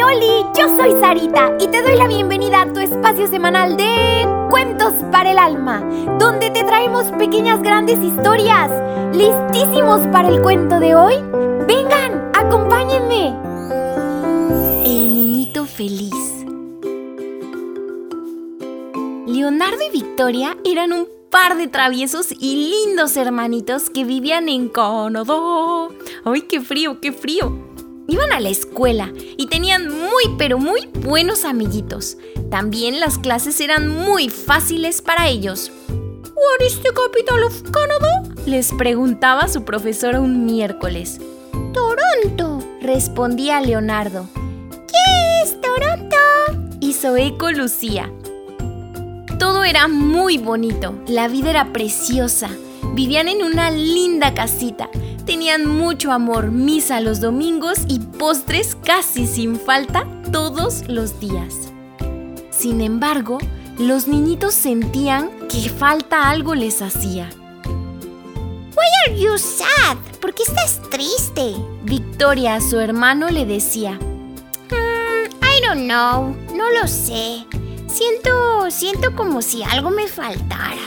Yo soy Sarita y te doy la bienvenida a tu espacio semanal de Cuentos para el Alma, donde te traemos pequeñas grandes historias. ¿Listísimos para el cuento de hoy? Vengan, acompáñenme. El niñito feliz. Leonardo y Victoria eran un par de traviesos y lindos hermanitos que vivían en Canadá. ¡Ay, qué frío, qué frío! Iban a la escuela y tenían muy pero muy buenos amiguitos. También las clases eran muy fáciles para ellos. ¿What is the capital of Canada? Les preguntaba su profesora un miércoles. Toronto, respondía Leonardo. ¿Qué es Toronto? Hizo eco Lucía. Todo era muy bonito, la vida era preciosa. Vivían en una linda casita Tenían mucho amor, misa los domingos y postres casi sin falta todos los días. Sin embargo, los niñitos sentían que falta algo les hacía. Why are you sad? ¿Por qué estás triste? Victoria a su hermano le decía. Mm, I don't know, no lo sé. Siento, siento como si algo me faltara.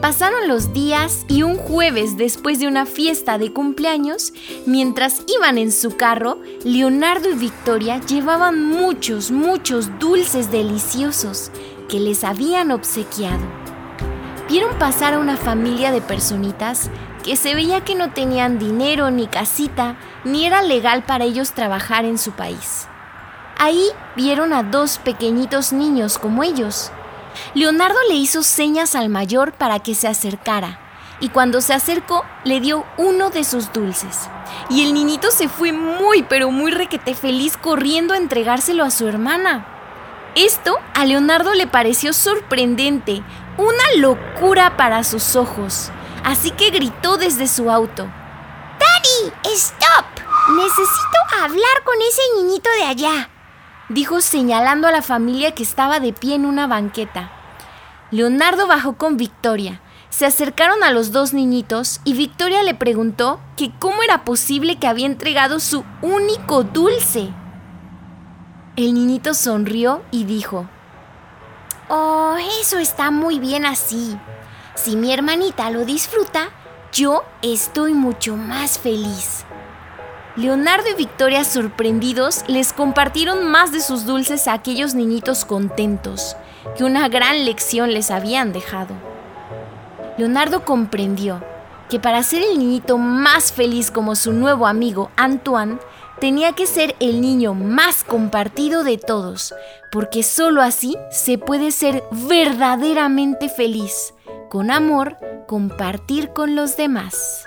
Pasaron los días y un jueves después de una fiesta de cumpleaños, mientras iban en su carro, Leonardo y Victoria llevaban muchos, muchos dulces deliciosos que les habían obsequiado. Vieron pasar a una familia de personitas que se veía que no tenían dinero ni casita, ni era legal para ellos trabajar en su país. Ahí vieron a dos pequeñitos niños como ellos, Leonardo le hizo señas al mayor para que se acercara, y cuando se acercó le dio uno de sus dulces. Y el niñito se fue muy pero muy requete feliz corriendo a entregárselo a su hermana. Esto a Leonardo le pareció sorprendente, una locura para sus ojos, así que gritó desde su auto. ¡Daddy! ¡Stop! Necesito hablar con ese niñito de allá dijo señalando a la familia que estaba de pie en una banqueta. Leonardo bajó con Victoria. Se acercaron a los dos niñitos y Victoria le preguntó que cómo era posible que había entregado su único dulce. El niñito sonrió y dijo, Oh, eso está muy bien así. Si mi hermanita lo disfruta, yo estoy mucho más feliz. Leonardo y Victoria, sorprendidos, les compartieron más de sus dulces a aquellos niñitos contentos, que una gran lección les habían dejado. Leonardo comprendió que para ser el niñito más feliz como su nuevo amigo Antoine, tenía que ser el niño más compartido de todos, porque sólo así se puede ser verdaderamente feliz, con amor, compartir con los demás.